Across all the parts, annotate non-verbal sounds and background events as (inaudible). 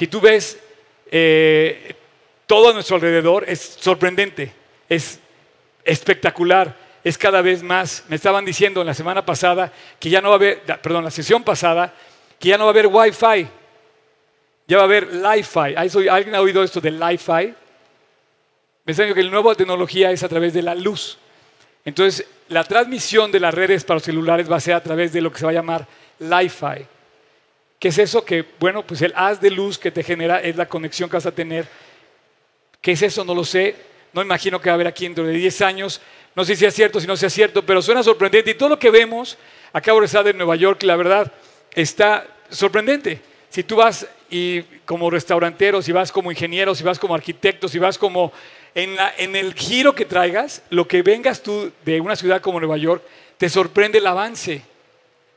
Si tú ves eh, todo a nuestro alrededor, es sorprendente, es espectacular, es cada vez más. Me estaban diciendo en la semana pasada que ya no va a haber, perdón, la sesión pasada, que ya no va a haber Wi-Fi, ya va a haber Li-Fi. ¿Alguien ha oído esto del Li-Fi? Me están que la nueva tecnología es a través de la luz. Entonces, la transmisión de las redes para los celulares va a ser a través de lo que se va a llamar Li-Fi. ¿Qué es eso? Que, bueno, pues el haz de luz que te genera es la conexión que vas a tener. ¿Qué es eso? No lo sé. No imagino que va a haber aquí dentro de 10 años. No sé si es cierto, si no sea cierto, pero suena sorprendente. Y todo lo que vemos, acabo de estar en Nueva York, la verdad, está sorprendente. Si tú vas y como restaurantero, si vas como ingeniero, si vas como arquitecto, si vas como en, el giro que traigas, lo que vengas tú de una ciudad como Nueva York, te sorprende el avance,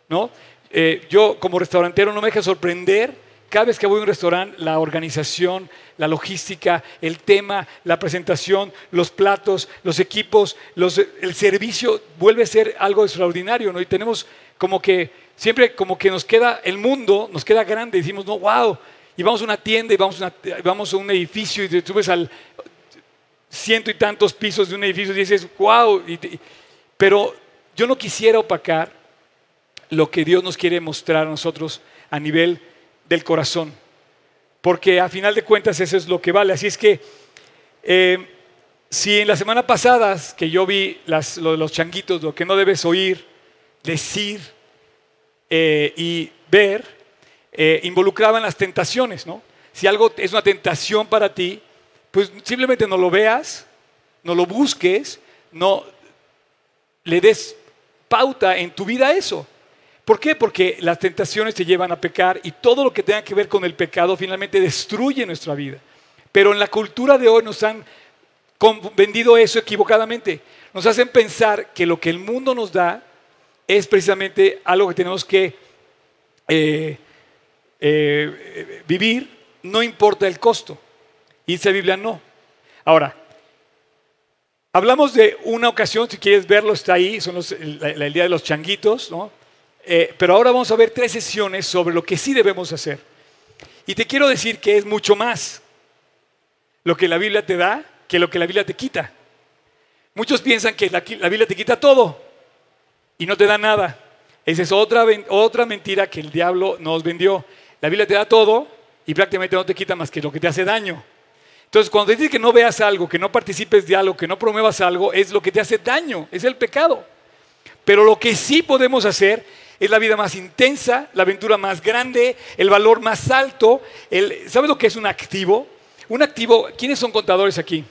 ¿no? Eh, yo como restaurantero no me deja sorprender. Cada vez que voy a un restaurante, la organización, la logística, el tema, la presentación, los platos, los equipos, el servicio vuelve a ser algo extraordinario, ¿no? Y tenemos como que, siempre como que nos queda, el mundo nos queda grande, y decimos, no, wow, y vamos a una tienda y vamos a, un edificio y te subes al ciento y tantos pisos de un edificio y dices, wow, pero yo no quisiera opacar lo que Dios nos quiere mostrar a nosotros a nivel del corazón, porque a final de cuentas eso es lo que vale. Así es que eh, si en la semana pasada que yo vi lo de los changuitos, lo que no debes oír, decir eh, y ver, eh, involucraban las tentaciones, ¿no? Si algo es una tentación para ti, pues simplemente no lo veas, no lo busques, no le des pauta en tu vida a eso. ¿Por qué? Porque las tentaciones te llevan a pecar y todo lo que tenga que ver con el pecado finalmente destruye nuestra vida. Pero en la cultura de hoy nos han vendido eso equivocadamente. Nos hacen pensar que lo que el mundo nos da es precisamente algo que tenemos que eh, eh, vivir, no importa el costo. Y dice la Biblia no. Ahora, hablamos de una ocasión, si quieres verlo, está ahí, son el, día de los changuitos, ¿no? Eh, pero ahora vamos a ver tres sesiones sobre lo que sí debemos hacer. Y te quiero decir que es mucho más lo que la Biblia te da que lo que la Biblia te quita. Muchos piensan que la, Biblia te quita todo y no te da nada. Esa es otra, otra mentira que el diablo nos vendió. La Biblia te da todo y prácticamente no te quita más que lo que te hace daño. Entonces, cuando te que no veas algo, que no participes de algo, que no promuevas algo, es lo que te hace daño, es el pecado. Pero lo que sí podemos hacer es la vida más intensa, la aventura más grande, el valor más alto. El, ¿Sabes lo que es un activo? Un activo, ¿quiénes son contadores aquí?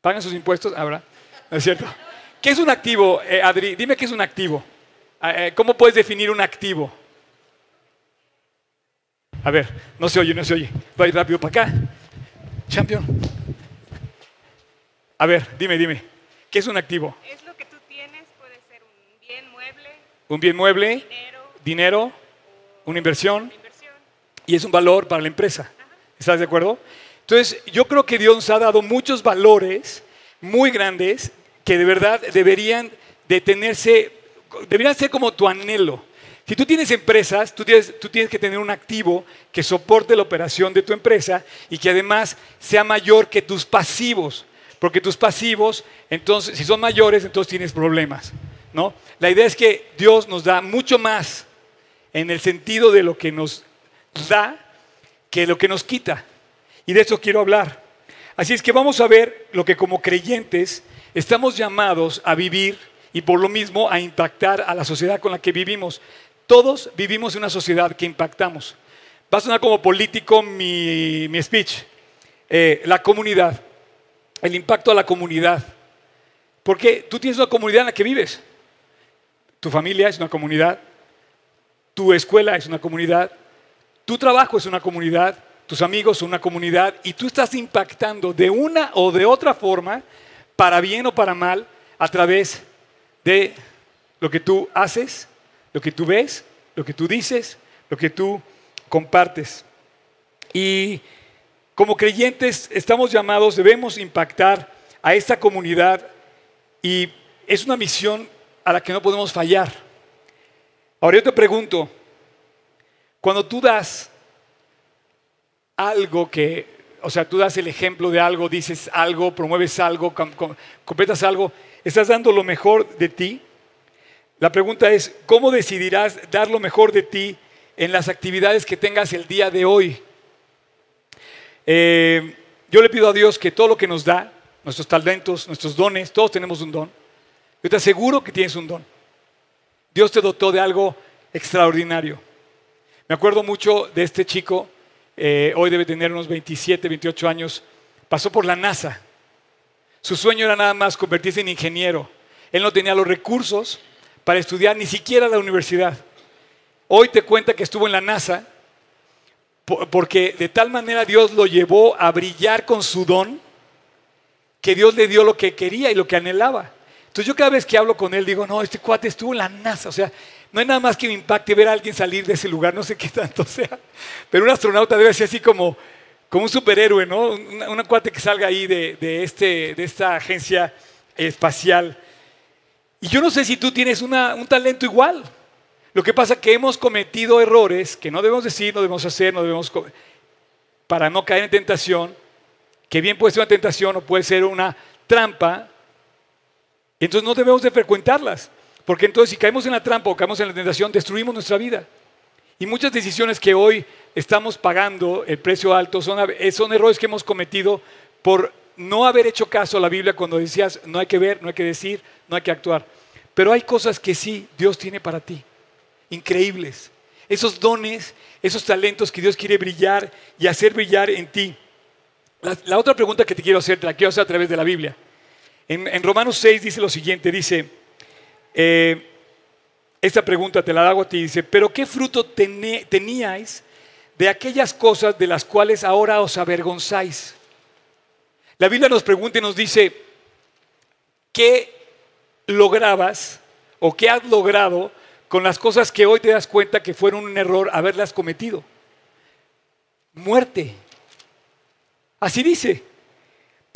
¿Pagan sus impuestos? Ahora, ¿no es cierto? ¿Qué es un activo, eh, Adri? Dime qué es un activo. Ah, eh, ¿Cómo puedes definir un activo? A ver, no se oye, no se oye. Voy rápido para acá. Champion. A ver, dime, dime. ¿Qué es un activo? Es lo que tú tienes, puede ser un bien mueble. Un bien mueble. Dinero. una, inversión, Y es un valor para la empresa. ¿Estás de acuerdo? Entonces, yo creo que Dios ha dado muchos valores muy grandes que de verdad deberían detenerse, deberían ser como tu anhelo. Si tú tienes empresas, tú tienes, que tener un activo que soporte la operación de tu empresa y que además sea mayor que tus pasivos. Porque tus pasivos, entonces, si son mayores, entonces tienes problemas. ¿No? La idea es que Dios nos da mucho más en el sentido de lo que nos da que lo que nos quita. Y de eso quiero hablar. Así es que vamos a ver lo que como creyentes estamos llamados a vivir y por lo mismo a impactar a la sociedad con la que vivimos. Todos vivimos en una sociedad que impactamos. Va a sonar como político mi, speech. Eh, la comunidad, el impacto a la comunidad. Porque tú tienes una comunidad en la que vives. Tu familia es una comunidad, tu escuela es una comunidad, tu trabajo es una comunidad, tus amigos son una comunidad y tú estás impactando de una o de otra forma, para bien o para mal, a través de lo que tú haces, lo que tú ves, lo que tú dices, lo que tú compartes. Y como creyentes estamos llamados, debemos impactar a esta comunidad y es una misión a la que no podemos fallar. Ahora yo te pregunto, cuando tú das algo que, o sea, tú das el ejemplo de algo, dices algo, promueves algo, completas algo, estás dando lo mejor de ti. La pregunta es, ¿cómo decidirás dar lo mejor de ti en las actividades que tengas el día de hoy? Eh, yo le pido a Dios que todo lo que nos da, nuestros talentos, nuestros dones, todos tenemos un don. Yo te aseguro que tienes un don. Dios te dotó de algo extraordinario. Me acuerdo mucho de este chico, eh, hoy debe tener unos 27, 28 años, pasó por la NASA. Su sueño era nada más convertirse en ingeniero. Él no tenía los recursos para estudiar ni siquiera la universidad. Hoy te cuenta que estuvo en la NASA porque de tal manera Dios lo llevó a brillar con su don que Dios le dio lo que quería y lo que anhelaba. Entonces yo cada vez que hablo con él digo, no, este cuate estuvo en la NASA, o sea, no hay nada más que me impacte ver a alguien salir de ese lugar, no sé qué tanto (laughs) sea, pero un astronauta debe ser así como, como un superhéroe, ¿no? Un, cuate que salga ahí de, este, de esta agencia espacial. Y yo no sé si tú tienes un talento igual. Lo que pasa es que hemos cometido errores que no debemos decir, no debemos hacer, no debemos para no caer en tentación, que bien puede ser una tentación o puede ser una trampa. Entonces no debemos de frecuentarlas, porque entonces si caemos en la trampa o caemos en la tentación, destruimos nuestra vida. Y muchas decisiones que hoy estamos pagando el precio alto son, son errores que hemos cometido por no haber hecho caso a la Biblia cuando decías no hay que ver, no hay que decir, no hay que actuar. Pero hay cosas que sí Dios tiene para ti increíbles. Esos dones, esos talentos que Dios quiere brillar y hacer brillar en ti. La, otra pregunta que te quiero hacer, te la quiero hacer a través de la Biblia. En, Romanos 6 dice lo siguiente, dice, eh, esta pregunta te la hago a ti, dice, pero ¿qué fruto teníais de aquellas cosas de las cuales ahora os avergonzáis? La Biblia nos pregunta y nos dice, ¿qué lograbas o qué has logrado con las cosas que hoy te das cuenta que fueron un error haberlas cometido. Muerte. Así dice,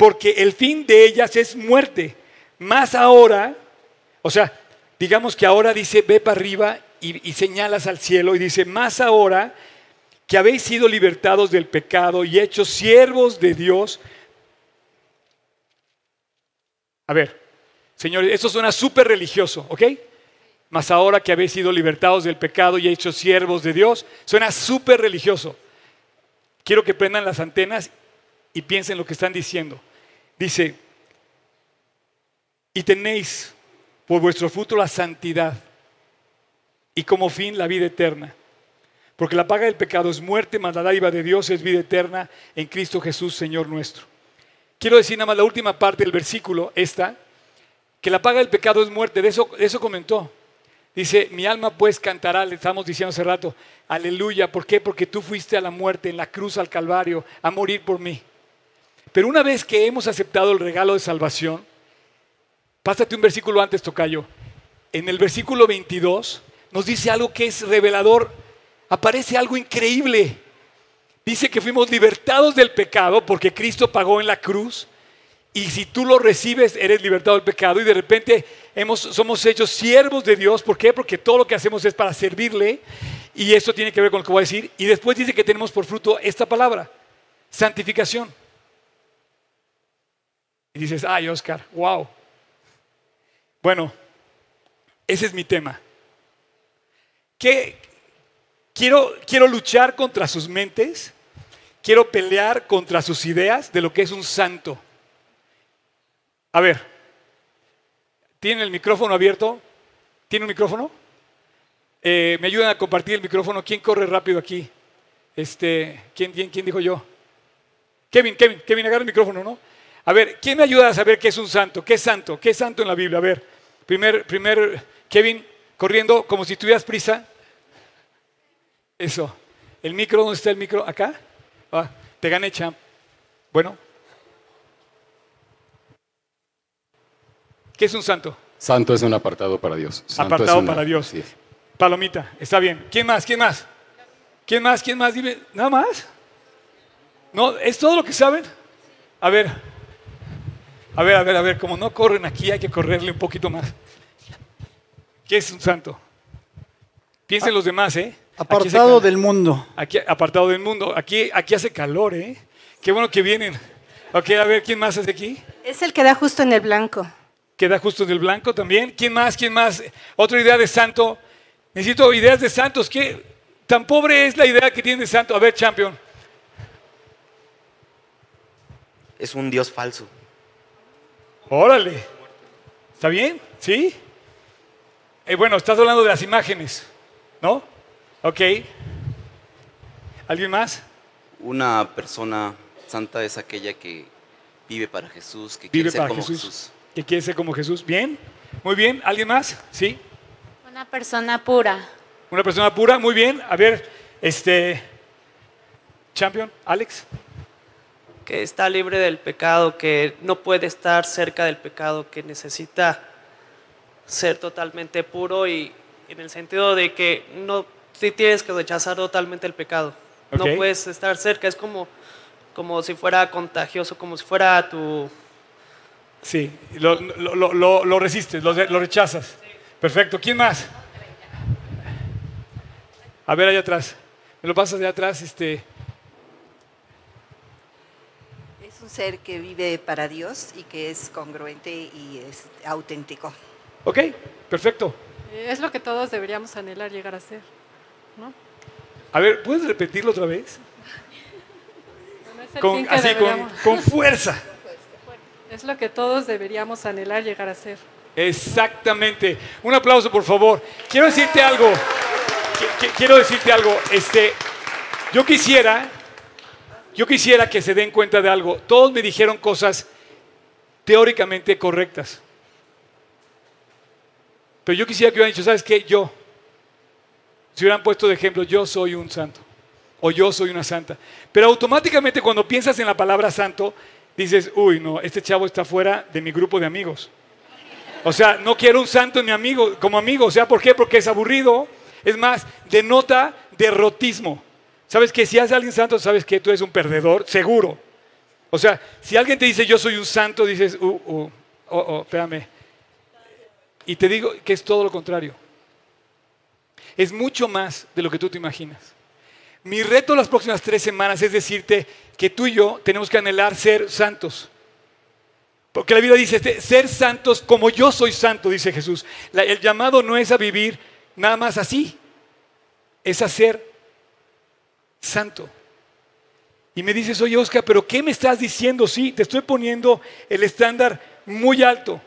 porque el fin de ellas es muerte. Más ahora, o sea, digamos que ahora dice, ve para arriba y, señalas al cielo y dice, más ahora que habéis sido libertados del pecado y hechos siervos de Dios. A ver, señores, esto suena súper religioso, ¿ok? mas ahora que habéis sido libertados del pecado y hechos siervos de Dios, suena súper religioso. Quiero que prendan las antenas y piensen lo que están diciendo. Dice, y tenéis por vuestro fruto la santidad y como fin la vida eterna. Porque la paga del pecado es muerte, mas la dádiva de Dios es vida eterna en Cristo Jesús, Señor nuestro. Quiero decir nada más la última parte del versículo, esta, que la paga del pecado es muerte, de eso, de eso comentó. Dice, mi alma pues cantará, le estamos diciendo hace rato, aleluya. ¿Por qué? Porque tú fuiste a la muerte, en la cruz al Calvario, a morir por mí. Pero una vez que hemos aceptado el regalo de salvación, pásate un versículo antes, Tocayo. En el versículo 22 nos dice algo que es revelador. Aparece algo increíble. Dice que fuimos libertados del pecado porque Cristo pagó en la cruz y si tú lo recibes, eres libertado del pecado y de repente hemos, somos hechos siervos de Dios. ¿Por qué? Porque todo lo que hacemos es para servirle y esto tiene que ver con lo que voy a decir. Y después dice que tenemos por fruto esta palabra, santificación. Y dices, ay Oscar, wow. Bueno, ese es mi tema. ¿Qué? Quiero, quiero luchar contra sus mentes, quiero pelear contra sus ideas de lo que es un santo. A ver, ¿tienen el micrófono abierto? ¿Tiene un micrófono? Eh, ¿Me ayudan a compartir el micrófono? ¿Quién corre rápido aquí? Este, ¿quién, quién, quién dijo yo? Kevin, Kevin, Kevin, agarra el micrófono, ¿no? A ver, ¿quién me ayuda a saber qué es un santo? ¿Qué es santo? ¿Qué es santo en la Biblia? A ver, primer, primer, Kevin, corriendo como si tuvieras prisa. Eso. ¿El micro? ¿Dónde está el micro? ¿Acá? Ah, te gané, champ. Bueno, ¿Qué es un santo? Santo es un apartado para Dios. apartado para Dios. Palomita, está bien. ¿Quién más? ¿Quién más? ¿Quién más? ¿Quién más? Dime, ¿nada más? ¿No? ¿Es todo lo que saben? A ver, a ver, a ver, a ver, como no corren aquí, hay que correrle un poquito más. ¿Qué es un santo? Piensen los demás, ¿eh? Apartado del mundo. Aquí, apartado del mundo. Aquí, aquí hace calor, ¿eh? Qué bueno que vienen. Ok, a ver, ¿quién más hace aquí? Es el que da justo en el blanco. Queda justo del blanco también. ¿Quién más? ¿Quién más? Otra idea de santo. Necesito ideas de santos. ¿Qué tan pobre es la idea que tiene de santo? A ver, champion. Es un Dios falso. Órale. ¿Está bien? ¿Sí? Eh, bueno, estás hablando de las imágenes, ¿no? Ok. ¿Alguien más? Una persona santa es aquella que vive para Jesús, que Vive quiere ser para como Jesús. Jesús. ¿Que quiere ser como Jesús? Bien. Muy bien. ¿Alguien más? Sí. Una persona pura. Una persona pura. Muy bien. A ver, este. Champion, Alex. Que está libre del pecado, que no puede estar cerca del pecado, que necesita ser totalmente puro y en el sentido de que no tienes que rechazar totalmente el pecado. No puedes estar cerca, es como, como si fuera contagioso, como si fuera tu... Sí. Lo, lo- lo- lo- lo resistes, lo, lo rechazas. Perfecto. ¿Quién más? A ver, allá atrás. Me lo pasas de atrás, este. Es un ser que vive para Dios y que es congruente y es auténtico. Ok, perfecto. Es lo que todos deberíamos anhelar llegar a ser. ¿no? A ver, ¿puedes repetirlo otra vez? Bueno, es el Con- así, con, deberíamos- con fuerza. Es lo que todos deberíamos anhelar llegar a ser. Exactamente. Un aplauso, por favor. Quiero decirte algo. Qui- qui- Quiero decirte algo. Este, yo quisiera, yo quisiera que se den cuenta de algo. Todos me dijeron cosas teóricamente correctas. Pero yo quisiera que hubieran dicho, ¿sabes qué? Yo. Si hubieran puesto de ejemplo, yo soy un santo. O yo soy una santa. Pero automáticamente cuando piensas en la palabra santo, dices, uy, no, este chavo está fuera de mi grupo de amigos. O sea, no quiero un santo en mi amigo, como amigo. O sea, ¿por qué? Porque es aburrido. Es más, denota derrotismo. ¿Sabes que Si haces a alguien santo, sabes que tú eres un perdedor, seguro. O sea, si alguien te dice yo soy un santo, dices, uh, uh, oh, oh, espérame. Y te digo que es todo lo contrario. Es mucho más de lo que tú te imaginas. Mi reto las próximas tres semanas es decirte que tú y yo tenemos que anhelar ser santos. Porque la Biblia dice, este, ser santos como yo soy santo, dice Jesús. El llamado no es a vivir nada más así, es a ser santo. Y me dices, oye Oscar, pero ¿qué me estás diciendo? Sí, te estoy poniendo el estándar muy alto.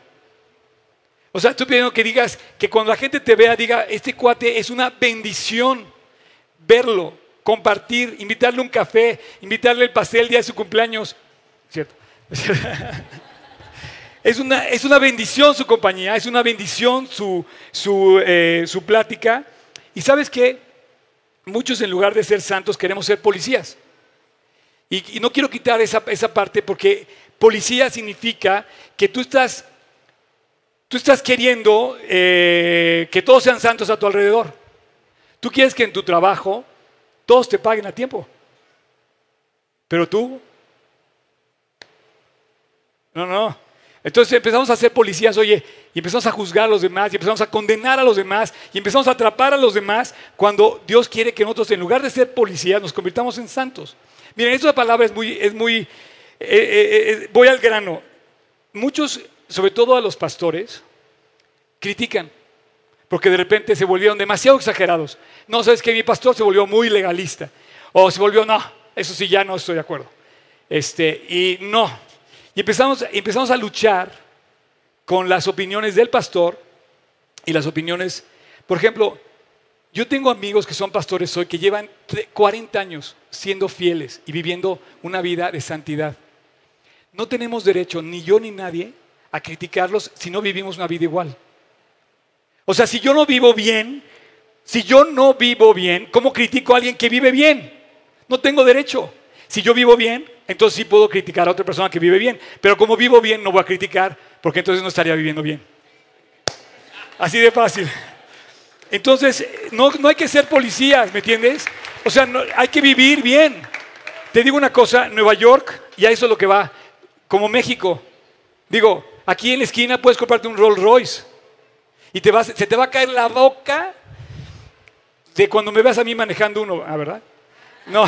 O sea, estoy pidiendo que digas, que cuando la gente te vea, diga, este cuate es una bendición verlo, compartir, invitarle un café, invitarle el pastel el día de su cumpleaños. ¿Cierto? (laughs) Es una, es una bendición su compañía, es una bendición su, su, eh, su plática. Y sabes qué? Muchos en lugar de ser santos queremos ser policías. Y, no quiero quitar esa, esa parte porque policía significa que tú estás, tú estás queriendo eh, que todos sean santos a tu alrededor. Tú quieres que en tu trabajo todos te paguen a tiempo. Pero tú, no, no. Entonces empezamos a ser policías, oye, y empezamos a juzgar a los demás, y empezamos a condenar a los demás, y empezamos a atrapar a los demás, cuando Dios quiere que nosotros, en lugar de ser policías, nos convirtamos en santos. Miren, esta palabra es muy, es muy, eh, eh, eh, voy al grano. Muchos, sobre todo a los pastores, critican, porque de repente se volvieron demasiado exagerados. No, sabes que mi pastor se volvió muy legalista, o se volvió, no, eso sí, ya no estoy de acuerdo. Este, y no, y empezamos, empezamos a luchar con las opiniones del pastor y las opiniones, por ejemplo, yo tengo amigos que son pastores hoy que llevan tre- 40 años siendo fieles y viviendo una vida de santidad. No tenemos derecho, ni yo ni nadie, a criticarlos si no vivimos una vida igual. O sea, si yo no vivo bien, si yo no vivo bien, ¿cómo critico a alguien que vive bien? No tengo derecho. Si yo vivo bien, entonces sí puedo criticar a otra persona que vive bien. Pero como vivo bien, no voy a criticar porque entonces no estaría viviendo bien. Así de fácil. Entonces, no, no hay que ser policías, ¿me entiendes? O sea, hay que vivir bien. Te digo una cosa, Nueva York, y eso es lo que va, como México. Digo, aquí en la esquina puedes comprarte un Rolls Royce y te vas, se te va a caer la boca de cuando me veas a mí manejando uno, ¿ah, verdad? No.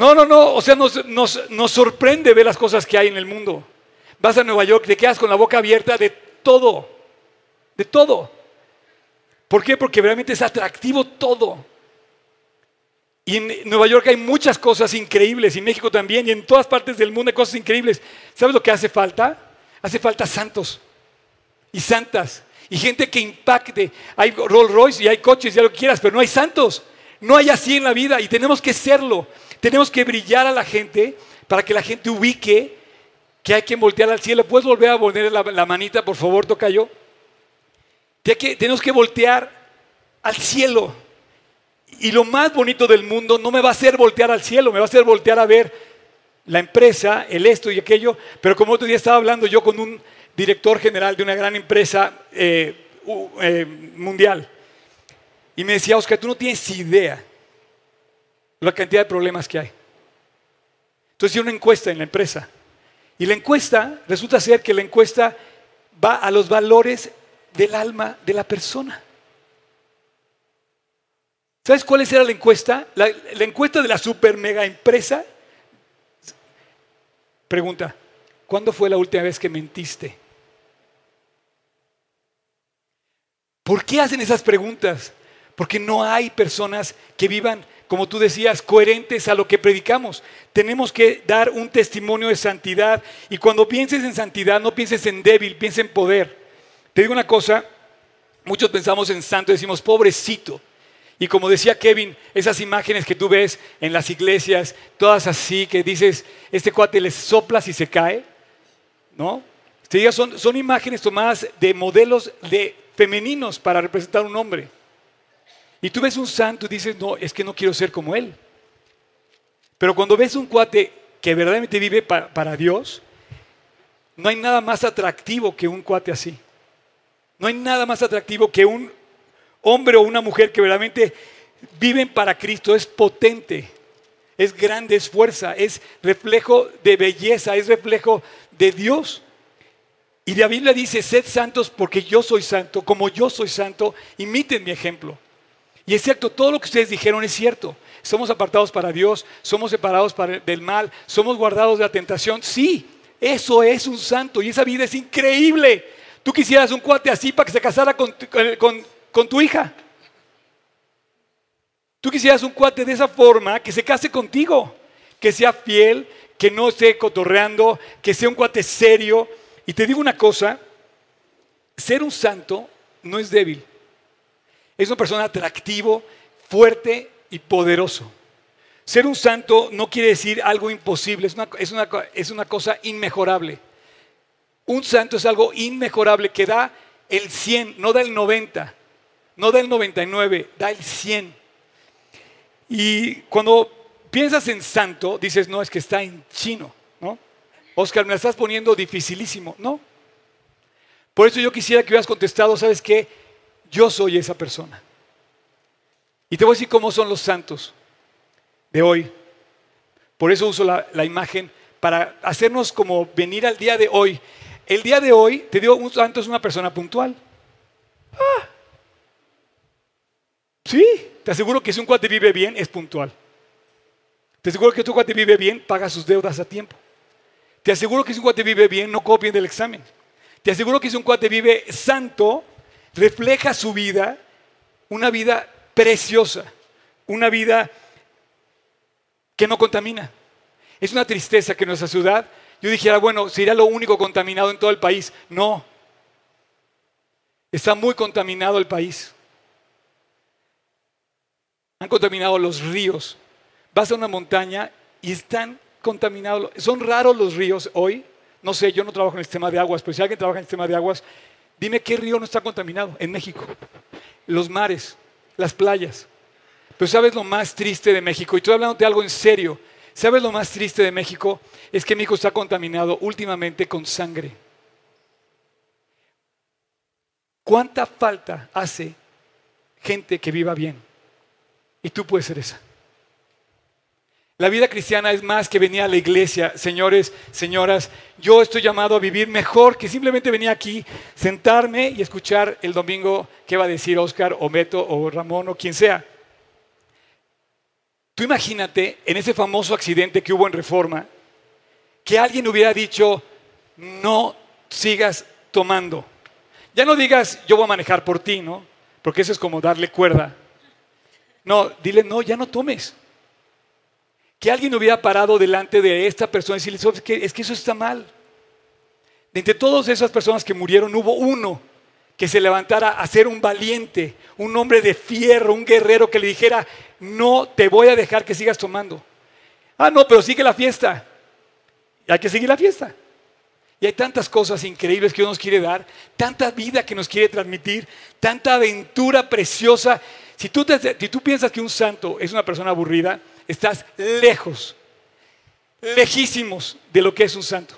No, no, no, o sea, nos, nos, nos sorprende ver las cosas que hay en el mundo. Vas a Nueva York, te quedas con la boca abierta de todo, de todo. ¿Por qué? Porque realmente es atractivo todo. Y en Nueva York hay muchas cosas increíbles, y México también, y en todas partes del mundo hay cosas increíbles. ¿Sabes lo que hace falta? Hace falta santos y santas y gente que impacte. Hay Rolls Royce y hay coches, ya lo que quieras, pero no hay santos. No hay así en la vida y tenemos que serlo. Tenemos que brillar a la gente para que la gente ubique que hay que voltear al cielo. ¿Puedes volver a poner la, la manita, por favor, toca yo? Que, tenemos que voltear al cielo. Y lo más bonito del mundo no me va a hacer voltear al cielo, me va a hacer voltear a ver la empresa, el esto y aquello. Pero como otro día estaba hablando yo con un director general de una gran empresa eh, eh, mundial. Y me decía, Oscar, tú no tienes idea la cantidad de problemas que hay. Entonces hice una encuesta en la empresa. Y la encuesta, resulta ser que la encuesta va a los valores del alma de la persona. ¿Sabes cuál era la encuesta? La, la encuesta de la super mega empresa. Pregunta, ¿cuándo fue la última vez que mentiste? ¿Por qué hacen esas preguntas? Porque no hay personas que vivan, como tú decías, coherentes a lo que predicamos. Tenemos que dar un testimonio de santidad. Y cuando pienses en santidad, no pienses en débil, piensa en poder. Te digo una cosa, muchos pensamos en santo decimos, pobrecito. Y como decía Kevin, esas imágenes que tú ves en las iglesias, todas así, que dices, este cuate le soplas y se cae, ¿no? Son, son imágenes tomadas de modelos de femeninos para representar un hombre. Y tú ves un santo y dices, no, es que no quiero ser como él. Pero cuando ves un cuate que verdaderamente vive para Dios, no hay nada más atractivo que un cuate así. No hay nada más atractivo que un hombre o una mujer que verdaderamente viven para Cristo. Es potente, es grande, es fuerza, es reflejo de belleza, es reflejo de Dios. Y la Biblia dice, sed santos porque yo soy santo, como yo soy santo, imiten mi ejemplo. Y es cierto, todo lo que ustedes dijeron es cierto. Somos apartados para Dios, somos separados del mal, somos guardados de la tentación. Sí, eso es un santo y esa vida es increíble. Tú quisieras un cuate así para que se casara con, con tu hija. Tú quisieras un cuate de esa forma que se case contigo, que sea fiel, que no esté cotorreando, que sea un cuate serio. Y te digo una cosa, ser un santo no es débil. Es una persona atractivo, fuerte y poderoso. Ser un santo no quiere decir algo imposible, es una, es una, es una cosa inmejorable. Un santo es algo inmejorable que da el 100, no da el 90, no da el 99, da el 100. Y cuando piensas en santo, dices, no, es que está en chino, ¿no? Oscar, me la estás poniendo dificilísimo, ¿no? Por eso yo quisiera que hubieras contestado, ¿sabes qué? Yo soy esa persona. Y te voy a decir cómo son los santos de hoy. Por eso uso la, imagen para hacernos como venir al día de hoy el día de hoy, te digo, un santo es una persona puntual. Ah. Sí, te aseguro que si un cuate vive bien, es puntual. Te aseguro que tu cuate vive bien, paga sus deudas a tiempo. Te aseguro que si un cuate vive bien, no copien del examen. Te aseguro que si un cuate vive santo, refleja su vida, una vida preciosa, una vida que no contamina. Es una tristeza que nuestra ciudad yo dijera, bueno, sería lo único contaminado en todo el país. No. Está muy contaminado el país. Han contaminado los ríos. Vas a una montaña y están contaminados. Son raros los ríos hoy. No sé, yo no trabajo en el sistema de aguas, pero si alguien trabaja en el sistema de aguas, dime qué río no está contaminado en México. Los mares, las playas. Pero ¿sabes lo más triste de México? Y estoy hablando de algo en serio. ¿Sabes lo más triste de México? Es que México está contaminado últimamente con sangre. ¿Cuánta falta hace gente que viva bien? Y tú puedes ser esa. La vida cristiana es más que venir a la iglesia, señores, señoras. Yo estoy llamado a vivir mejor que simplemente venir aquí, sentarme y escuchar el domingo qué va a decir Oscar o Beto o Ramón o quien sea. Tú imagínate en ese famoso accidente que hubo en Reforma, que alguien hubiera dicho, no sigas tomando. Ya no digas, yo voy a manejar por ti, ¿no? Porque eso es como darle cuerda. No, dile, no, ya no tomes. Que alguien hubiera parado delante de esta persona y decirle, "¿Sabes qué? es que eso está mal. De entre todas esas personas que murieron, hubo uno que se levantara a ser un valiente, un hombre de fierro, un guerrero que le dijera, no te voy a dejar que sigas tomando. Ah, no, pero sigue la fiesta. Y hay que seguir la fiesta. Y hay tantas cosas increíbles que Dios nos quiere dar, tanta vida que nos quiere transmitir, tanta aventura preciosa. Si tú, te- si tú piensas que un santo es una persona aburrida, estás lejos, lejísimos de lo que es un santo.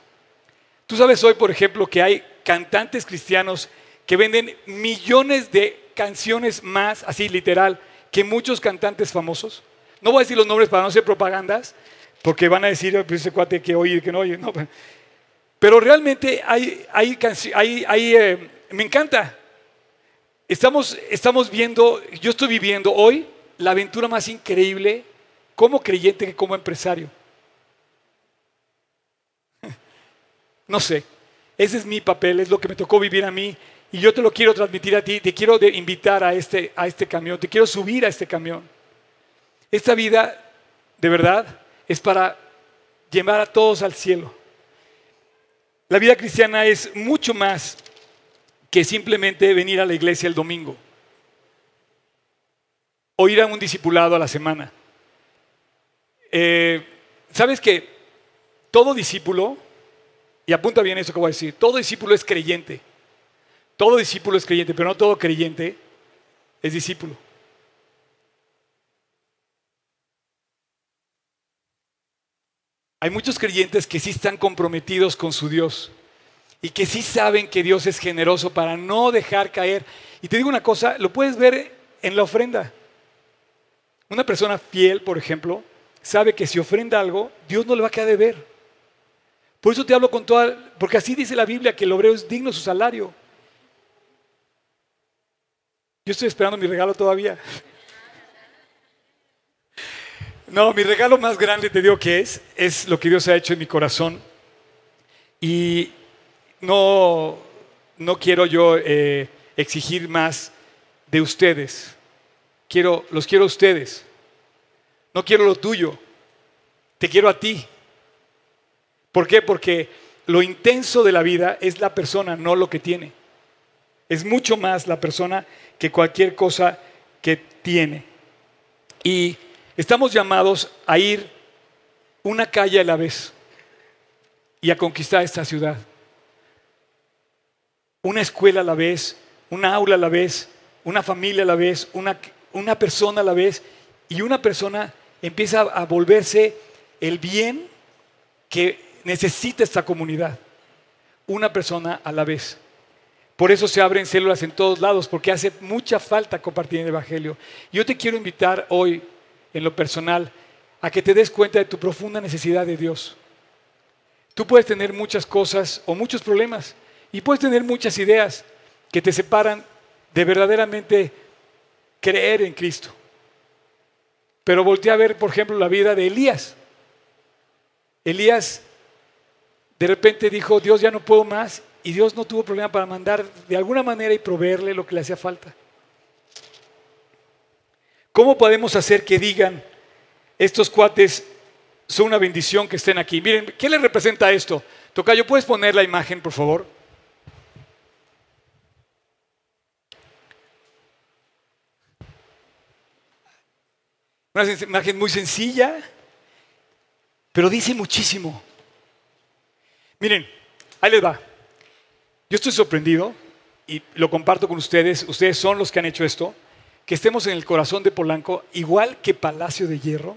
Tú sabes hoy, por ejemplo, que hay cantantes cristianos que venden millones de canciones más, así literal, que muchos cantantes famosos. No voy a decir los nombres para no hacer propagandas, porque van a decir, "Ah, pues ese cuate que oye que no oye. Pero realmente hay, hay- hay, eh, me encanta. Estamos, estamos viendo, yo estoy viviendo hoy la aventura más increíble como creyente que como empresario. (laughs) No sé, ese es mi papel, es lo que me tocó vivir a mí y yo te lo quiero transmitir a ti, te quiero invitar a este, a este camión, te quiero subir a este camión. Esta vida, de verdad, es para llevar a todos al cielo. La vida cristiana es mucho más que simplemente venir a la iglesia el domingo o ir a un discipulado a la semana. Eh, ¿Sabes que todo discípulo, y apunta bien eso que voy a decir, todo discípulo es creyente. Todo discípulo es creyente, pero no todo creyente es discípulo. Hay muchos creyentes que sí están comprometidos con su Dios y que sí saben que Dios es generoso para no dejar caer. Y te digo una cosa, lo puedes ver en la ofrenda. Una persona fiel, por ejemplo, sabe que si ofrenda algo, Dios no le va a quedar de ver. Por eso te hablo con toda, porque así dice la Biblia que el obrero es digno de su salario. Yo estoy esperando mi regalo todavía. (laughs) No, mi regalo más grande te digo que es, es lo que Dios ha hecho en mi corazón. Y no, no quiero yo eh, exigir más de ustedes. Quiero, los quiero a ustedes. No quiero lo tuyo. Te quiero a ti. ¿Por qué? Porque lo intenso de la vida es la persona, no lo que tiene. Es mucho más la persona que cualquier cosa que tiene. Y estamos llamados a ir una calle a la vez y a conquistar esta ciudad. Una escuela a la vez, una aula a la vez, una familia a la vez, una, una persona a la vez. Y una persona empieza a volverse el bien que necesita esta comunidad. Una persona a la vez. Por eso se abren células en todos lados, porque hace mucha falta compartir el Evangelio. Yo te quiero invitar hoy, en lo personal, a que te des cuenta de tu profunda necesidad de Dios. Tú puedes tener muchas cosas o muchos problemas y puedes tener muchas ideas que te separan de verdaderamente creer en Cristo. Pero voltea a ver, por ejemplo, la vida de Elías. Elías de repente dijo, Dios ya no puedo más y Dios no tuvo problema para mandar de alguna manera y proveerle lo que le hacía falta. ¿Cómo podemos hacer que digan estos cuates son una bendición que estén aquí? Miren, ¿qué les representa esto? Tocayo, ¿puedes poner la imagen, por favor? Una imagen muy sencilla, pero dice muchísimo. Miren, ahí les va. Yo estoy sorprendido y lo comparto con ustedes. Ustedes son los que han hecho esto. Que estemos en el corazón de Polanco, igual que Palacio de Hierro,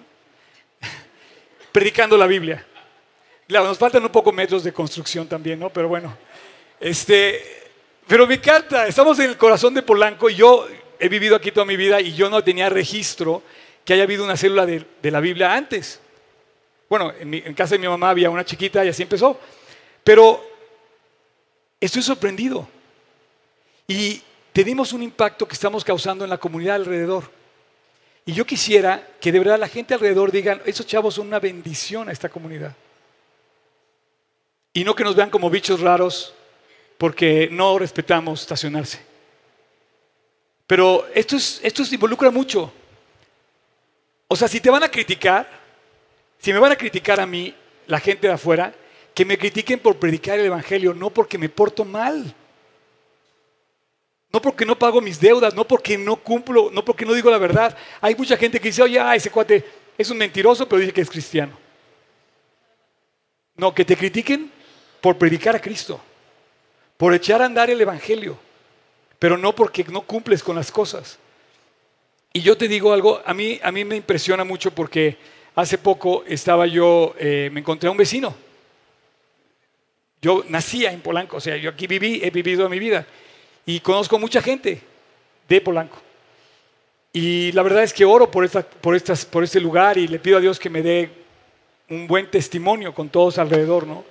(laughs) predicando la Biblia. Claro, nos faltan un poco metros de construcción también, ¿no? Pero bueno, este, pero me encanta. Estamos en el corazón de Polanco y yo he vivido aquí toda mi vida y yo no tenía registro que haya habido una célula de, la Biblia antes. Bueno, en casa de mi mamá había una chiquita y así empezó. Pero estoy sorprendido. Y tenemos un impacto que estamos causando en la comunidad alrededor. Y yo quisiera que de verdad la gente alrededor digan, esos chavos son una bendición a esta comunidad. Y no que nos vean como bichos raros porque no respetamos estacionarse. Pero esto, es, esto se involucra mucho. O sea, si te van a criticar, si me van a criticar a mí, la gente de afuera, que me critiquen por predicar el Evangelio, no porque me porto mal. No porque no pago mis deudas, no porque no cumplo, no porque no digo la verdad. Hay mucha gente que dice, oye, ah, ese cuate es un mentiroso, pero dice que es cristiano. No, que te critiquen por predicar a Cristo, por echar a andar el Evangelio, pero no porque no cumples con las cosas. Y yo te digo algo, a mí, a mí me impresiona mucho porque hace poco estaba yo, eh, me encontré a un vecino. Yo nacía en Polanco, o sea, yo aquí viví, he vivido mi vida y conozco mucha gente de Polanco. Y la verdad es que oro por, esta, por, estas, por este lugar y le pido a Dios que me dé un buen testimonio con todos alrededor, ¿no?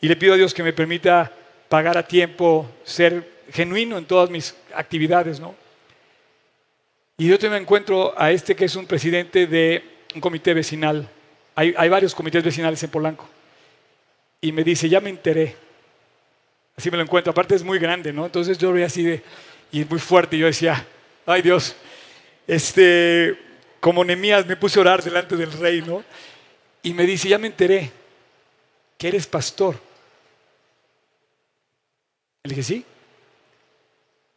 Y le pido a Dios que me permita pagar a tiempo, ser genuino en todas mis actividades, ¿no? Y yo me encuentro a este que es un presidente de un comité vecinal. Hay, varios comités vecinales en Polanco. Y me dice, ya me enteré. Así me lo encuentro. Aparte es muy grande, ¿no? Entonces yo lo veía así de, y muy fuerte. Y yo decía, ay Dios, este, como Nemías me puse a orar delante del rey, ¿no? Y me dice, ya me enteré que eres pastor. Le dije, sí.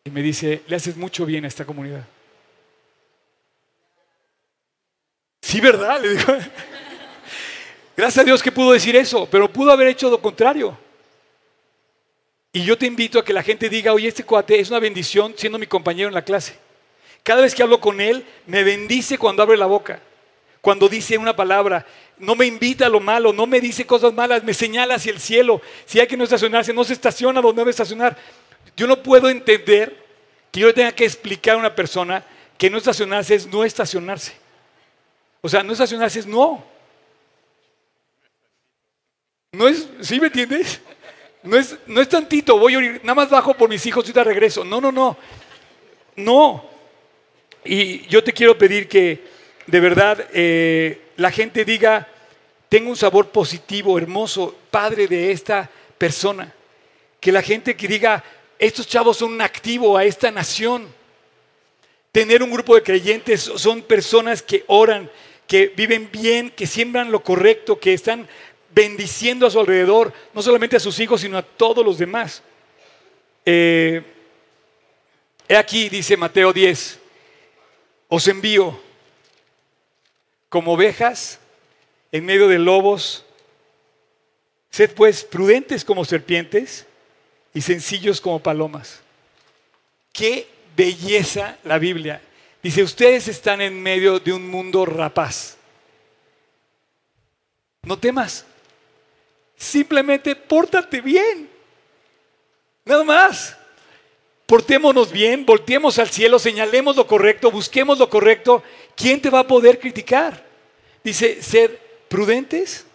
Y me dice, le haces mucho bien a esta comunidad. Sí, ¿verdad? Le digo. Gracias a Dios que pudo decir eso, pero pudo haber hecho lo contrario. Y yo te invito a que la gente diga, oye, este cuate es una bendición siendo mi compañero en la clase. Cada vez que hablo con él, me bendice cuando abre la boca, cuando dice una palabra, no me invita a lo malo, no me dice cosas malas, me señala hacia el cielo. Si hay que no estacionarse, no se estaciona donde debe estacionar. Yo no puedo entender que yo tenga que explicar a una persona que no estacionarse es no estacionarse. O sea, no estacionarse es no. No es, ¿sí me entiendes? No es, no es tantito, voy a ir, nada más bajo por mis hijos y te regreso. No, no, no. No. Y yo te quiero pedir que de verdad eh, la gente diga, tengo un sabor positivo, hermoso, padre de esta persona. Que la gente que diga, estos chavos son un activo a esta nación. Tener un grupo de creyentes son personas que oran, que viven bien, que siembran lo correcto, que están bendiciendo a su alrededor, no solamente a sus hijos, sino a todos los demás. Eh, he aquí, dice Mateo 10, os envío como ovejas en medio de lobos. Sed pues prudentes como serpientes y sencillos como palomas. Qué belleza la Biblia. Dice, ustedes están en medio de un mundo rapaz. No temas. Simplemente pórtate bien. Nada más. Portémonos bien, volteemos al cielo, señalemos lo correcto, busquemos lo correcto. ¿Quién te va a poder criticar? Dice, ser prudentes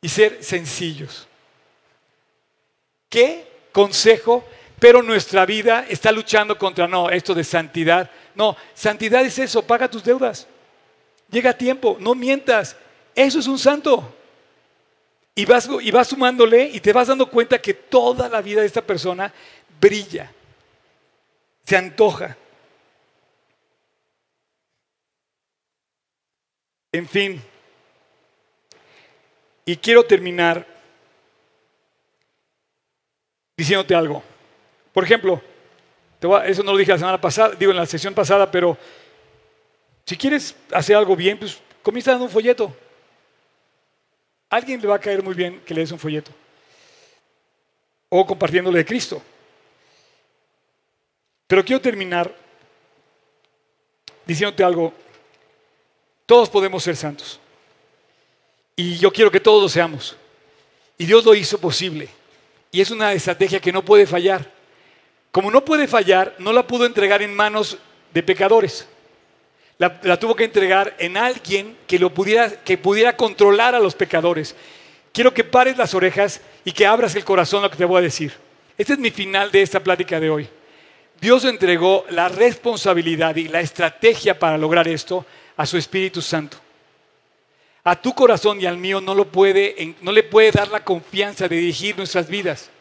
y ser sencillos. ¿Qué consejo? Pero nuestra vida está luchando contra, no, esto de santidad. No, santidad es eso, paga tus deudas. Llega a tiempo, no mientas. Eso es un santo. Y vas, y vas sumándole y te vas dando cuenta que toda la vida de esta persona brilla, se antoja. En fin, y quiero terminar diciéndote algo. Por ejemplo, eso no lo dije la semana pasada, digo en la sesión pasada, pero si quieres hacer algo bien, pues comienza dando un folleto. A alguien le va a caer muy bien que le des un folleto. O compartiéndole de Cristo. Pero quiero terminar diciéndote algo. Todos podemos ser santos. Y yo quiero que todos lo seamos. Y Dios lo hizo posible. Y es una estrategia que no puede fallar. Como no puede fallar, no la pudo entregar en manos de pecadores. La, tuvo que entregar en alguien que, lo pudiera, que pudiera controlar a los pecadores. Quiero que pares las orejas y que abras el corazón a lo que te voy a decir. Este es mi final de esta plática de hoy. Dios entregó la responsabilidad y la estrategia para lograr esto a su Espíritu Santo. A tu corazón y al mío no, lo puede, no le puede dar la confianza de dirigir nuestras vidas.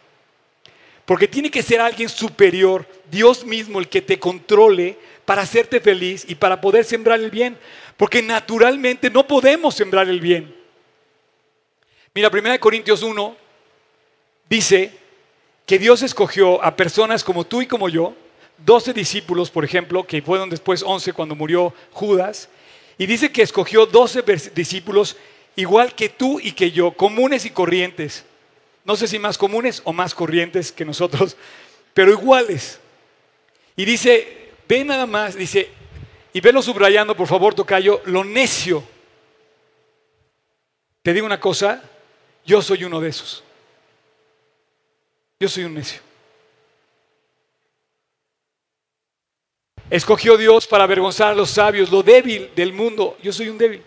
Porque tiene que ser alguien superior, Dios mismo, el que te controle para hacerte feliz y para poder sembrar el bien. Porque naturalmente no podemos sembrar el bien. Mira, 1 Corintios 1 dice que Dios escogió a personas como tú y como yo, 12 discípulos, por ejemplo, que fueron después 11 cuando murió Judas, y dice que escogió 12 discípulos igual que tú y que yo, comunes y corrientes. No sé si más comunes o más corrientes que nosotros, pero iguales. Y dice, ve nada más, dice, y velo subrayando, por favor, Tocayo, lo necio. Te digo una cosa, yo soy uno de esos. Yo soy un necio. Escogió Dios para avergonzar a los sabios, lo débil del mundo. Yo soy un débil.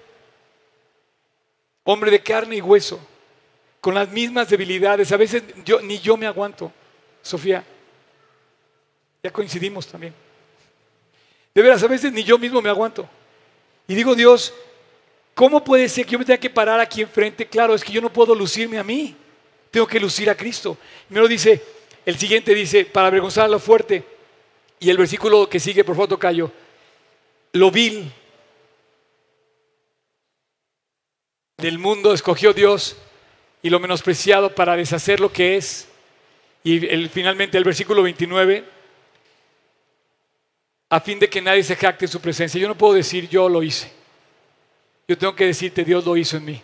Hombre de carne y hueso, con las mismas debilidades. A veces yo, ni yo me aguanto, Sofía. Ya coincidimos también. De veras, a veces ni yo mismo me aguanto. Y digo, Dios, ¿cómo puede ser que yo me tenga que parar aquí enfrente? Claro, es que yo no puedo lucirme a mí. Tengo que lucir a Cristo. Me lo dice, el siguiente dice, para avergonzar a lo fuerte. Y el versículo que sigue, por favor, Cayo, lo vil del mundo escogió Dios y lo menospreciado para deshacer lo que es. Y el, finalmente el versículo 29, a fin de que nadie se jacte en su presencia. Yo no puedo decir yo lo hice. Yo tengo que decirte Dios lo hizo en mí.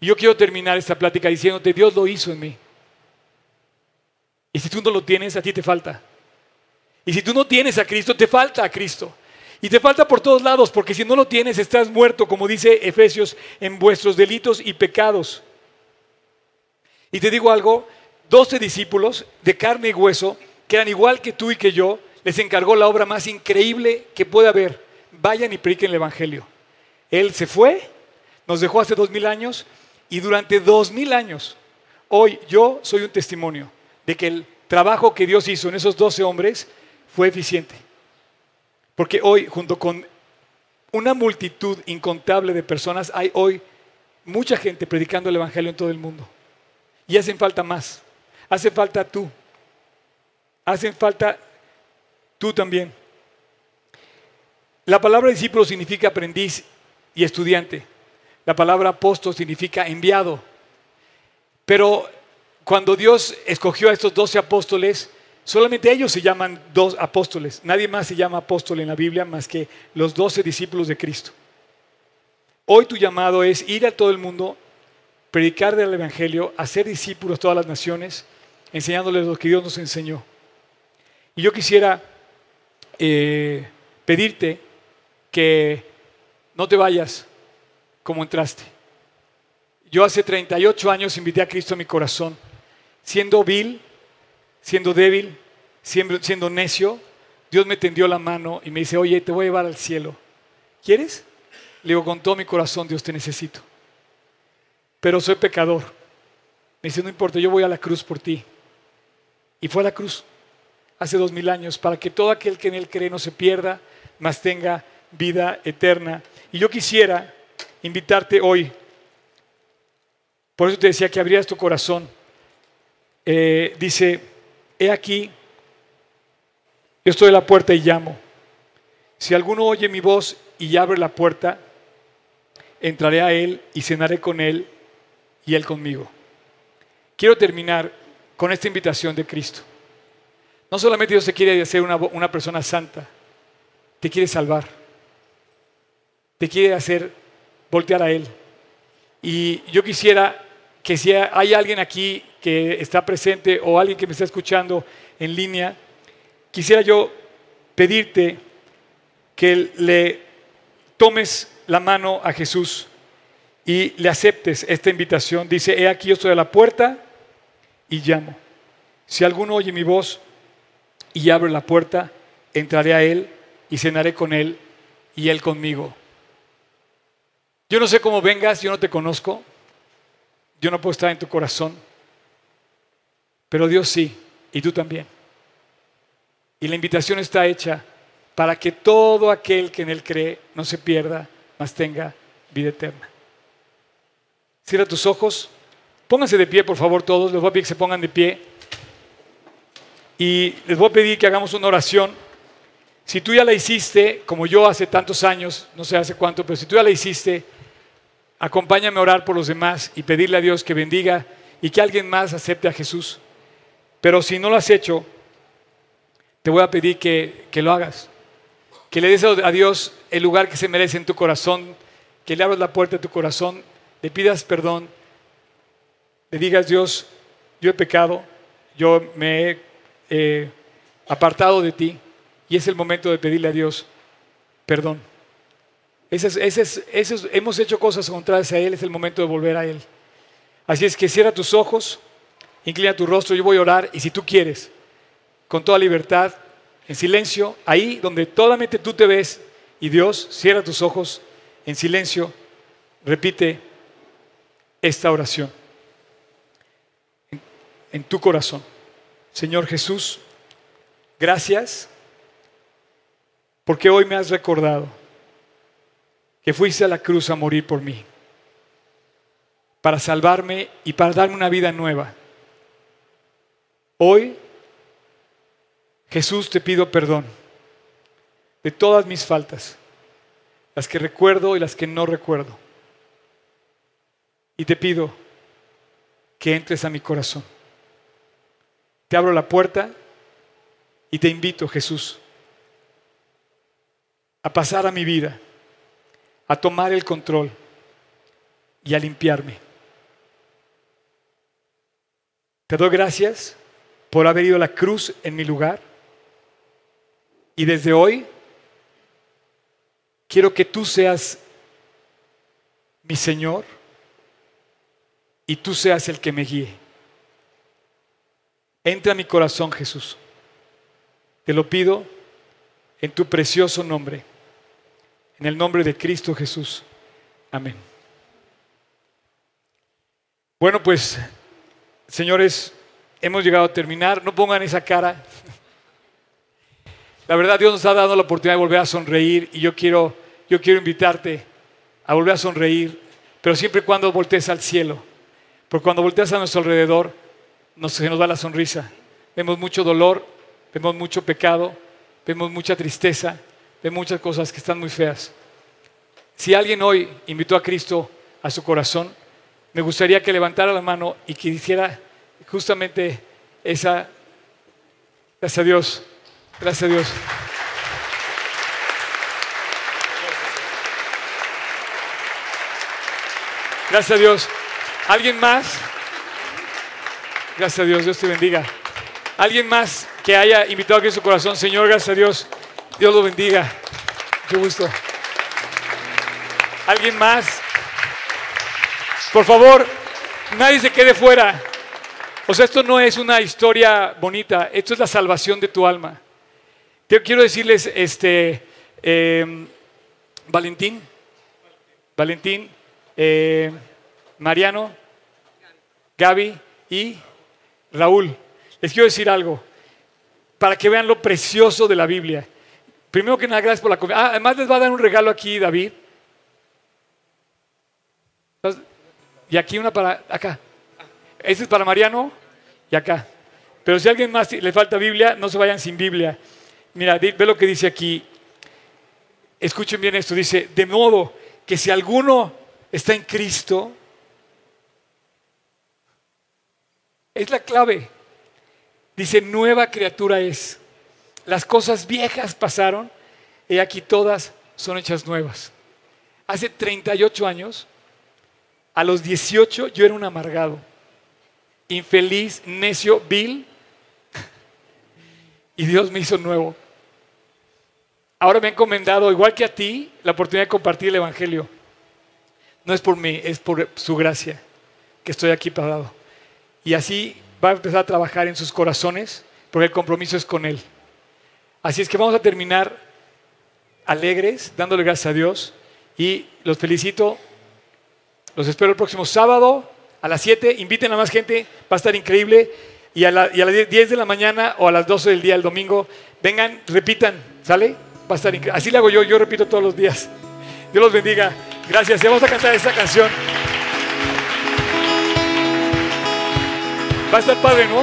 Y yo quiero terminar esta plática diciéndote Dios lo hizo en mí. Y si tú no lo tienes, a ti te falta. Y si tú no tienes a Cristo, te falta a Cristo. Y te falta por todos lados, porque si no lo tienes, estás muerto, como dice Efesios, en vuestros delitos y pecados. Y te digo algo, doce discípulos de carne y hueso, que eran igual que tú y que yo, les encargó la obra más increíble que puede haber. Vayan y prediquen el Evangelio. Él se fue, nos dejó hace dos mil años, y durante dos mil años, hoy yo soy un testimonio de que el trabajo que Dios hizo en esos doce hombres fue eficiente. Porque hoy, junto con una multitud incontable de personas, hay hoy mucha gente predicando el Evangelio en todo el mundo. Y hacen falta más. Hace falta tú. Hacen falta tú también. La palabra discípulo significa aprendiz y estudiante. La palabra apóstol significa enviado. Pero cuando Dios escogió a estos doce apóstoles, Solamente ellos se llaman dos apóstoles. Nadie más se llama apóstol en la Biblia más que los doce discípulos de Cristo. Hoy tu llamado es ir a todo el mundo, predicar del Evangelio, hacer discípulos todas las naciones, enseñándoles lo que Dios nos enseñó. Y yo quisiera eh, pedirte que no te vayas como entraste. Yo hace 38 años invité a Cristo a mi corazón, siendo vil, siendo débil, siendo, necio, Dios me tendió la mano y me dice, oye, te voy a llevar al cielo. ¿Quieres? Le digo, con todo mi corazón, Dios te necesito. Pero soy pecador. Me dice, no importa, yo voy a la cruz por ti. Y fue a la cruz hace dos mil años para que todo aquel que en él cree no se pierda, mas tenga vida eterna. Y yo quisiera invitarte hoy, por eso te decía que abrieras tu corazón. Eh, dice, he aquí, yo estoy a la puerta y llamo. Si alguno oye mi voz y abre la puerta, entraré a él y cenaré con él y él conmigo. Quiero terminar con esta invitación de Cristo. No solamente Dios te quiere hacer una, una persona santa, te quiere salvar, te quiere hacer voltear a Él. Y yo quisiera que si hay alguien aquí que está presente o alguien que me está escuchando en línea, quisiera yo pedirte que le tomes la mano a Jesús y le aceptes esta invitación. Dice, he aquí yo estoy a la puerta y llamo. Si alguno oye mi voz y abre la puerta, entraré a él y cenaré con él y Él conmigo. Yo no sé cómo vengas, yo no te conozco, yo no puedo estar en tu corazón, pero Dios sí, y tú también. Y la invitación está hecha para que todo aquel que en Él cree no se pierda, mas tenga vida eterna. Cierra tus ojos, pónganse de pie, por favor, todos, les voy a pedir que se pongan de pie. Y les voy a pedir que hagamos una oración. Si tú ya la hiciste, como yo hace tantos años, no sé hace cuánto, pero si tú ya la hiciste, acompáñame a orar por los demás y pedirle a Dios que bendiga y que alguien más acepte a Jesús. Pero si no lo has hecho, te voy a pedir que, que lo hagas. Que le des a Dios el lugar que se merece en tu corazón, que le abras la puerta de tu corazón, le pidas perdón, le digas, Dios, yo he pecado, yo me he eh, apartado de ti y es el momento de pedirle a Dios perdón. Ese es- ese es- ese es- hemos hecho cosas contrarias a Él, es el momento de volver a Él. Así es que cierra tus ojos, inclina tu rostro, yo voy a orar y si tú quieres, con toda libertad, en silencio, ahí donde solamente tú te ves y Dios, cierra tus ojos en silencio, repite esta oración en, tu corazón. Señor Jesús, gracias porque hoy me has recordado que fuiste a la cruz a morir por mí, para salvarme y para darme una vida nueva. Hoy, Jesús, te pido perdón de todas mis faltas, las que recuerdo y las que no recuerdo. Y te pido que entres a mi corazón. Te abro la puerta y te invito, Jesús, a pasar a mi vida, a tomar el control y a limpiarme. Te doy gracias por haber ido a la cruz en mi lugar y desde hoy quiero que tú seas mi Señor y tú seas el que me guíe. Entra a mi corazón, Jesús. Te lo pido en tu precioso nombre, en el nombre de Cristo Jesús. Amén. Bueno, pues, señores, hemos llegado a terminar. No pongan esa cara. La verdad, Dios nos ha dado la oportunidad de volver a sonreír y yo quiero, yo quiero invitarte a volver a sonreír, pero siempre y cuando voltees al cielo. Porque cuando volteas a nuestro alrededor, nos, se nos va la sonrisa. Vemos mucho dolor, vemos mucho pecado, vemos mucha tristeza, vemos muchas cosas que están muy feas. Si alguien hoy invitó a Cristo a su corazón, me gustaría que levantara la mano y que hiciera justamente esa... Gracias a Dios, gracias a Dios. Gracias a Dios. ¿Alguien más? Gracias a Dios, Dios te bendiga. ¿Alguien más que haya invitado aquí a su corazón? Señor, gracias a Dios. Dios lo bendiga. Qué gusto. ¿Alguien más? Por favor, nadie se quede fuera. O sea, esto no es una historia bonita, esto es la salvación de tu alma. Te quiero decirles, este, eh, Valentín, Valentín, eh, Mariano, Gaby y Raúl. Les quiero decir algo, para que vean lo precioso de la Biblia. Primero que nada, gracias por la comida. Ah, además les va a dar un regalo aquí, David. Y aquí una para acá. Este es para Mariano y acá. Pero si a alguien más le falta Biblia, no se vayan sin Biblia. Mira, ve lo que dice aquí. Escuchen bien esto. Dice, de modo que si alguno está en Cristo, es la clave. Dice, nueva criatura es. Las cosas viejas pasaron y aquí todas son hechas nuevas. Hace 38 años, a los 18 yo era un amargado, infeliz, necio, vil, (laughs) y Dios me hizo nuevo. Ahora me ha encomendado, igual que a ti, la oportunidad de compartir el Evangelio. No es por mí, es por su gracia que estoy aquí parado. Y así va a empezar a trabajar en sus corazones, porque el compromiso es con Él. Así es que vamos a terminar alegres, dándole gracias a Dios. Y los felicito. Los espero el próximo sábado a las 7. Inviten a más gente, va a estar increíble. Y a, las 10 de la mañana o a las 12 del día el domingo, vengan, repitan, ¿sale? Va a estar increíble. Así le hago yo, yo repito todos los días. Dios los bendiga. Gracias. Y vamos a cantar esta canción. Va a estar padre, ¿no?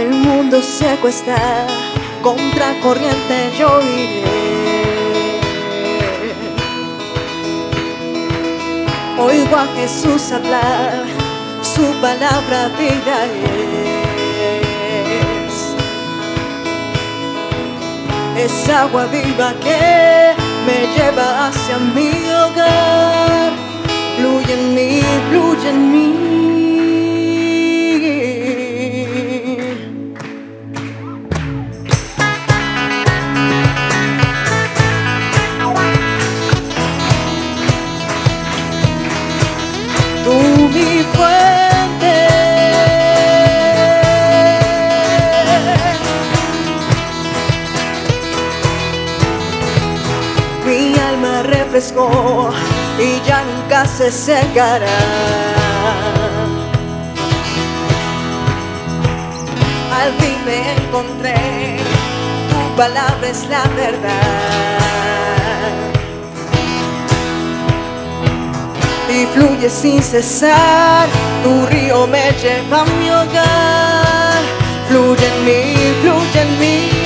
El mundo se cuesta, contra corriente yo iré. Oigo a Jesús hablar, su palabra vida es. Es agua viva que me lleva hacia mi hogar. Fluye en mí, fluye en mí. tú mi fuente. Refrescó y ya nunca se secará. Al fin me encontré, tu palabra es la verdad. y fluye sin cesar. Tu río me lleva a mi hogar. Fluye en mí, fluye en mí.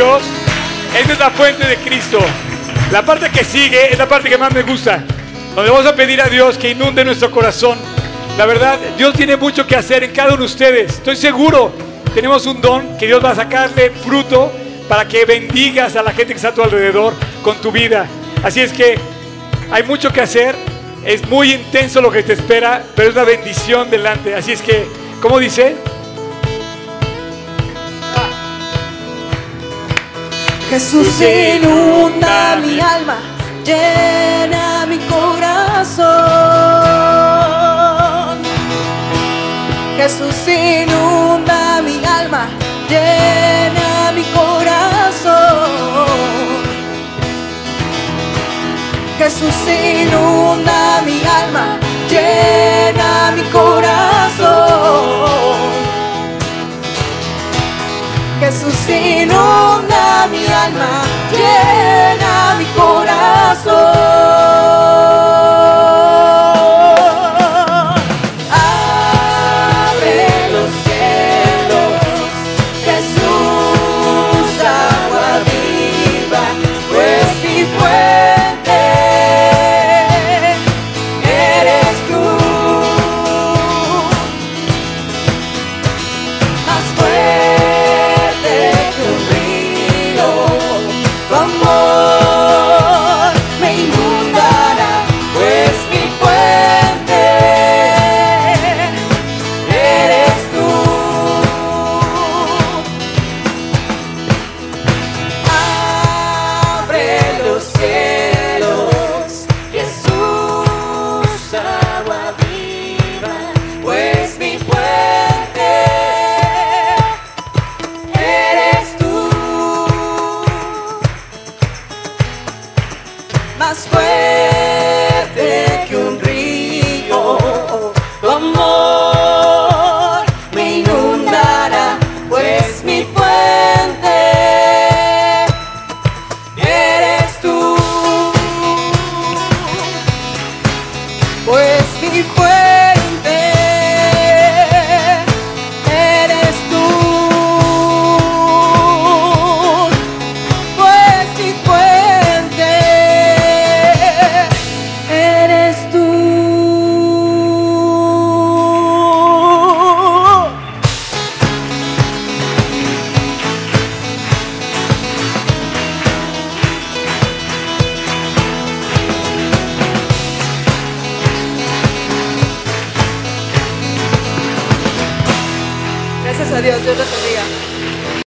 Dios, esa es la fuente de Cristo. La parte que sigue es la parte que más me gusta, donde vamos a pedir a Dios que inunde nuestro corazón. La verdad, Dios tiene mucho que hacer en cada uno de ustedes. Estoy seguro, tenemos un don que Dios va a sacarle fruto para que bendigas a la gente que está a tu alrededor con tu vida. Así es que hay mucho que hacer, es muy intenso lo que te espera, pero es una bendición delante. Así es que, ¿cómo dice? Jesús inunda mi alma, llena mi corazón. Jesús inunda mi alma, llena mi corazón. Jesús inunda mi alma, llena mi corazón. Jesús inunda mi alma, llena mi corazón.